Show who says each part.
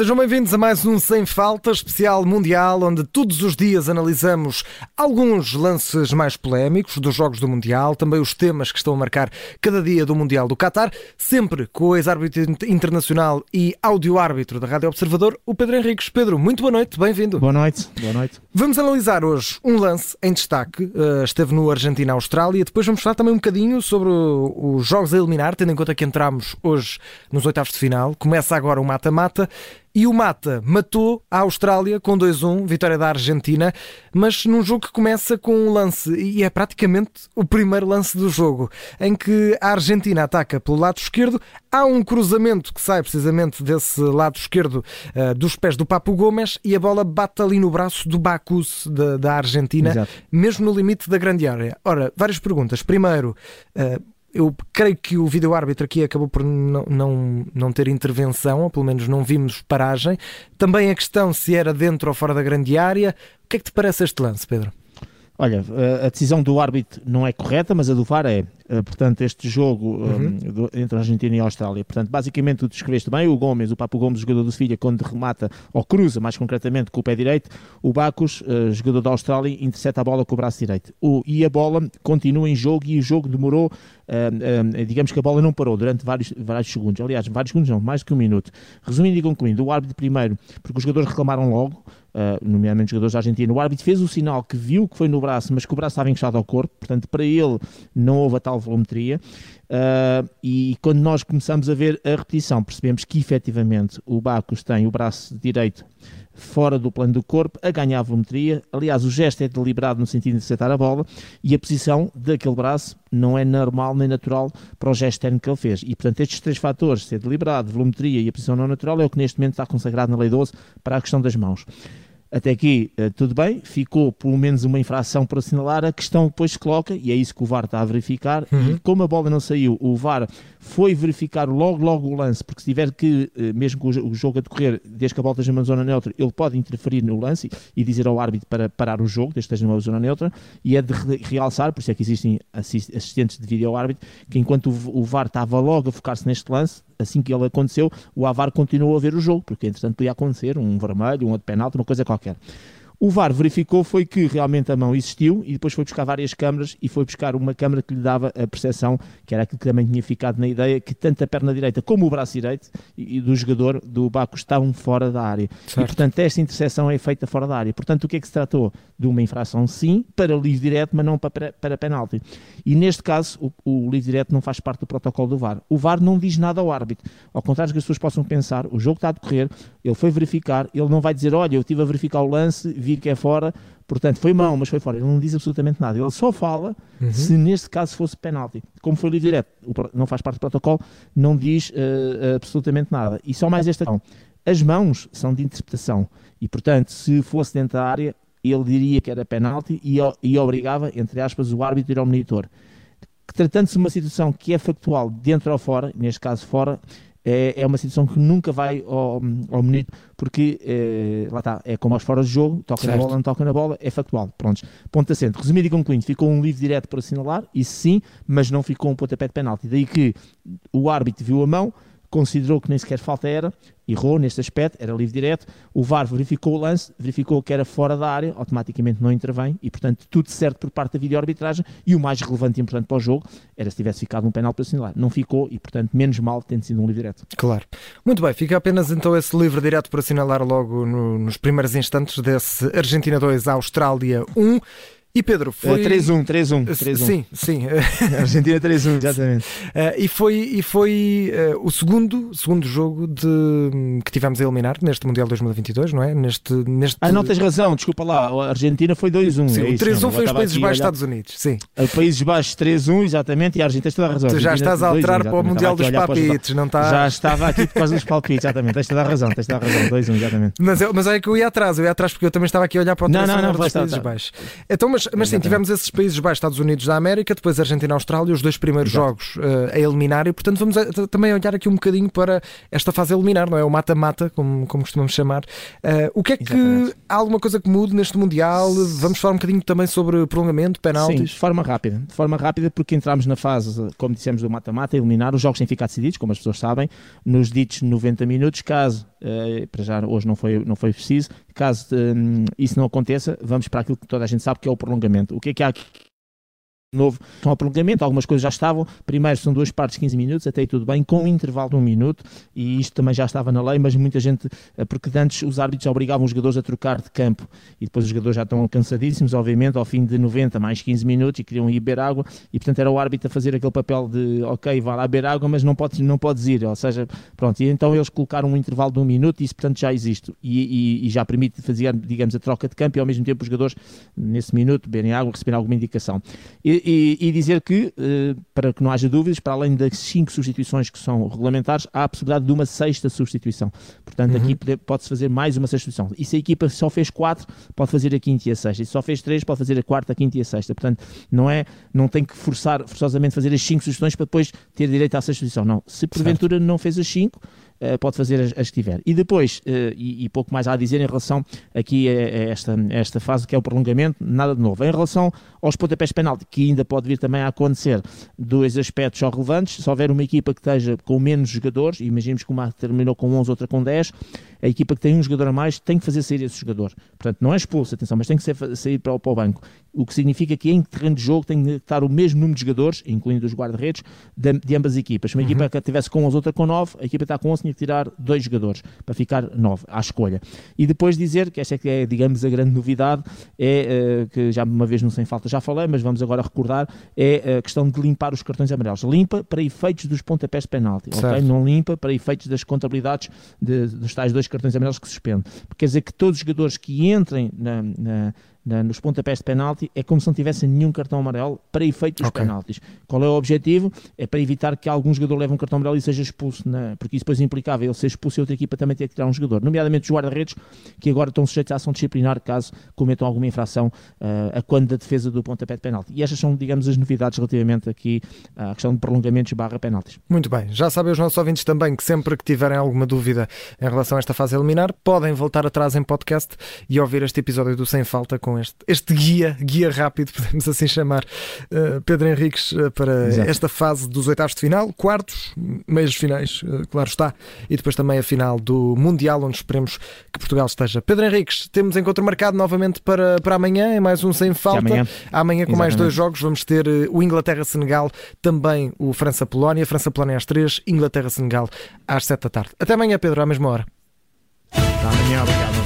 Speaker 1: Sejam bem-vindos a mais um Sem Falta especial mundial, onde todos os dias analisamos alguns lances mais polémicos dos Jogos do Mundial, também os temas que estão a marcar cada dia do Mundial do Qatar, sempre com o ex-árbitro internacional e áudio-árbitro da Rádio Observador, o Pedro Henriques. Pedro, muito boa noite, bem-vindo.
Speaker 2: Boa noite, boa noite.
Speaker 1: Vamos analisar hoje um lance em destaque, uh, esteve no Argentina-Austrália, depois vamos falar também um bocadinho sobre os jogos a eliminar, tendo em conta que entramos hoje nos oitavos de final, começa agora o mata-mata. E o Mata matou a Austrália com 2-1, vitória da Argentina, mas num jogo que começa com um lance, e é praticamente o primeiro lance do jogo, em que a Argentina ataca pelo lado esquerdo, há um cruzamento que sai precisamente desse lado esquerdo uh, dos pés do Papo Gomes e a bola bate ali no braço do Bacus da, da Argentina, Exato. mesmo no limite da grande área. Ora, várias perguntas. Primeiro, uh, eu creio que o vídeo-árbitro aqui acabou por não, não, não ter intervenção, ou pelo menos não vimos paragem. Também a questão se era dentro ou fora da grande área. O que é que te parece este lance, Pedro?
Speaker 2: Olha, a decisão do árbitro não é correta, mas a do VAR é. Eh, portanto, este jogo uhum. um, entre a Argentina e a Austrália. Portanto, basicamente, tu descreveste bem o Gomes, o Papo Gomes, jogador do Sevilha, quando remata ou cruza, mais concretamente, com o pé direito, o Bacos, uh, jogador da Austrália, intercepta a bola com o braço direito. O, e a bola continua em jogo e o jogo demorou, digamos que a bola não parou durante vários, vários segundos. Aliás, vários segundos não, mais do que um minuto. Resumindo e concluindo, o árbitro primeiro, porque os jogadores reclamaram logo, Uh, nomeadamente os jogadores da Argentina, o árbitro fez o sinal que viu que foi no braço, mas que o braço estava encaixado ao corpo, portanto, para ele não houve a tal volumetria. Uh, e quando nós começamos a ver a repetição, percebemos que efetivamente o Bacos tem o braço direito fora do plano do corpo, a ganhar a volumetria. Aliás, o gesto é deliberado no sentido de acertar a bola e a posição daquele braço não é normal nem natural para o gesto técnico que ele fez. E, portanto, estes três fatores, ser deliberado, volumetria e a posição não natural, é o que neste momento está consagrado na Lei 12 para a questão das mãos. Até aqui uh, tudo bem, ficou pelo menos uma infração por assinalar. A questão depois se coloca, e é isso que o VAR está a verificar. Uhum. E como a bola não saiu, o VAR foi verificar logo, logo o lance, porque se tiver que, uh, mesmo com o jogo a decorrer, desde que a bola esteja numa zona neutra, ele pode interferir no lance e dizer ao árbitro para parar o jogo, desde que esteja numa zona neutra. E é de realçar, por isso é que existem assistentes de vídeo ao árbitro, que enquanto o VAR estava logo a focar-se neste lance, assim que ele aconteceu, o Avar continuou a ver o jogo, porque entretanto podia acontecer um vermelho, um outro penalti, uma coisa qualquer. O VAR verificou foi que realmente a mão existiu e depois foi buscar várias câmaras e foi buscar uma câmara que lhe dava a percepção, que era aquilo que também tinha ficado na ideia, que tanto a perna direita como o braço direito e, do jogador do Baco estavam fora da área. Certo. E portanto esta interseção é feita fora da área. Portanto o que é que se tratou? De uma infração sim, para livre direto, mas não para, para penalti. E neste caso o, o livre direto não faz parte do protocolo do VAR. O VAR não diz nada ao árbitro. Ao contrário do que as pessoas possam pensar, o jogo está a decorrer, ele foi verificar, ele não vai dizer, olha, eu estive a verificar o lance, vi que é fora, portanto foi mão, mas foi fora. Ele não diz absolutamente nada. Ele só fala uhum. se neste caso fosse penalti. Como foi livre direto, não faz parte do protocolo, não diz uh, absolutamente nada. E só mais esta questão. As mãos são de interpretação e, portanto, se fosse dentro da área, ele diria que era penalti e, e obrigava, entre aspas, o árbitro a ir ao monitor. Tratando-se de uma situação que é factual dentro ou fora, neste caso fora, é, é uma situação que nunca vai ao, ao bonito, porque é, lá está, é como aos fora de jogo, toca certo. na bola, não toca na bola, é factual. Prontos, ponto acento. Resumido e concluindo, ficou um livre direto para assinalar, isso sim, mas não ficou um pontapé de penalti. Daí que o árbitro viu a mão, considerou que nem sequer falta era, errou neste aspecto, era livre direto, o VAR verificou o lance, verificou que era fora da área, automaticamente não intervém e, portanto, tudo certo por parte da videoarbitragem e o mais relevante e importante para o jogo era se tivesse ficado um penal para assinalar. Não ficou e, portanto, menos mal tendo sido um livre direto.
Speaker 1: Claro. Muito bem, fica apenas então esse livre direto para assinalar logo no, nos primeiros instantes desse Argentina 2, Austrália 1. E Pedro, foi.
Speaker 2: 3-1, 3-1.
Speaker 1: 3-1. Sim, sim.
Speaker 2: Argentina 3-1, exatamente.
Speaker 1: Uh, e foi, e foi uh, o segundo, segundo jogo de, que tivemos a eliminar neste Mundial 2022, não é? Neste, neste...
Speaker 2: Ah, não tens razão, desculpa lá. A Argentina foi 2-1.
Speaker 1: Sim, é o 3-1 foi os Países Baixos, Estados Unidos. Sim.
Speaker 2: A Países Baixos 3-1, exatamente, e a Argentina toda a razão.
Speaker 1: Tu já estás a alterar para o Mundial dos palpites, não está?
Speaker 2: Já estava aqui por causa dos palpites, exatamente. Tens toda a razão, tens toda a razão. 2-1, exatamente.
Speaker 1: Mas, mas é que eu ia atrás, eu ia atrás porque eu também estava aqui a olhar para o não, não, não, dos Países Baixos. Então, mas, mas sim, tivemos esse esses países baixos, Estados Unidos da América, depois Argentina e Austrália, os dois primeiros Exato. jogos uh, a eliminar, e portanto vamos a, também olhar aqui um bocadinho para esta fase a eliminar, não é? O mata-mata, como, como costumamos chamar. Uh, o que é que Exatamente. há alguma coisa que mude neste Mundial? Vamos falar um bocadinho também sobre prolongamento, penaltis? Sim,
Speaker 2: de forma rápida, de forma rápida, porque entramos na fase, como dissemos, do mata-mata, eliminar, os jogos têm ficado decididos, como as pessoas sabem, nos ditos 90 minutos, caso uh, para já hoje não foi, não foi preciso. Caso um, isso não aconteça, vamos para aquilo que toda a gente sabe que é o prolongamento. O que é que há novo o prolongamento, algumas coisas já estavam. Primeiro são duas partes de 15 minutos, até aí tudo bem, com um intervalo de um minuto, e isto também já estava na lei, mas muita gente, eh, porque antes os árbitros obrigavam os jogadores a trocar de campo, e depois os jogadores já estão cansadíssimos, obviamente, ao fim de 90 mais 15 minutos, e queriam ir beber água, e portanto era o árbitro a fazer aquele papel de, ok, vá lá beber água, mas não podes, não podes ir, ou seja, pronto, e então eles colocaram um intervalo de um minuto, e isso portanto já existe, e, e, e já permite fazer, digamos, a troca de campo, e ao mesmo tempo os jogadores, nesse minuto, beberem água, receberem alguma indicação. E, e, e, dizer que, eh, para que não haja dúvidas, para além das cinco substituições que são regulamentares, há a possibilidade de uma sexta substituição. Portanto, uhum. aqui pode-se fazer mais uma sexta substituição. E se a equipa só fez quatro, pode fazer a quinta e a sexta. E se só fez três, pode fazer a quarta, a quinta e a sexta. Portanto, não é, não tem que forçar, forçosamente fazer as cinco substituições para depois ter direito à sexta substituição. Não. Se porventura certo. não fez as cinco, pode fazer as, as, que tiver. E depois, uh, e, e, pouco mais há a dizer em relação aqui a, esta, a esta fase que é o prolongamento, nada de novo. Em relação aos pontapés penalti, que ainda pode vir também a acontecer, dois aspectos só relevantes. Se houver uma equipa que esteja com menos jogadores, imaginemos que uma terminou com 11, outra com 10, a equipa que tem um jogador a mais tem que fazer sair esse jogador. Portanto, não é expulso, atenção, mas tem que ser, sair para, para o banco. O que significa que em terreno de jogo tem que estar o mesmo número de jogadores, incluindo os guarda-redes, de, de, ambas as equipas. Se uma uhum. equipa que estivesse com 11, outra com 9, a equipa está com 11, tinha que tirar dois jogadores para ficar 9 à escolha. E depois dizer que esta é que é, digamos, a grande novidade, é uh, que já uma vez no Sem Falta já falei, mas vamos agora recordar, é a questão de limpar os cartões amarelos. Limpa para efeitos dos pontapés de penalti, ok? Não limpa para efeitos das contabilidades de, dos tais dois cartões amarelos que suspende. Quer dizer que todos os jogadores que entrem na, na na, nos pontapés de penalti, é como se não tivessem nenhum cartão amarelo para efeito dos okay. penaltis. Qual é o objetivo? É para evitar que algum jogador leve um cartão amarelo e seja expulso, na, porque isso depois implicava ele ser expulso e outra equipa também ter que tirar um jogador, nomeadamente os guarda-redes, que agora estão sujeitos à ação disciplinar caso cometam alguma infração uh, a quando da defesa do pontapé de penalti. E estas são, digamos, as novidades relativamente aqui à questão de prolongamentos barra penaltis.
Speaker 1: Muito bem, já sabem os nossos ouvintes também que sempre que tiverem alguma dúvida em relação a esta fase eliminar, podem voltar atrás em podcast e ouvir este episódio do Sem Falta com este, este guia, guia rápido, podemos assim chamar, uh, Pedro Henriques, uh, para Exato. esta fase dos oitavos de final, quartos, meios finais, uh, claro está, e depois também a final do Mundial, onde esperemos que Portugal esteja. Pedro Henriques, temos encontro marcado novamente para, para amanhã, é mais um sem falta. Amanhã, amanhã com Exatamente. mais dois jogos, vamos ter o Inglaterra-Senegal, também o França-Polónia, França-Polónia às três, Inglaterra-Senegal às sete da tarde. Até amanhã, Pedro, à mesma hora.
Speaker 2: Até amanhã, obrigado.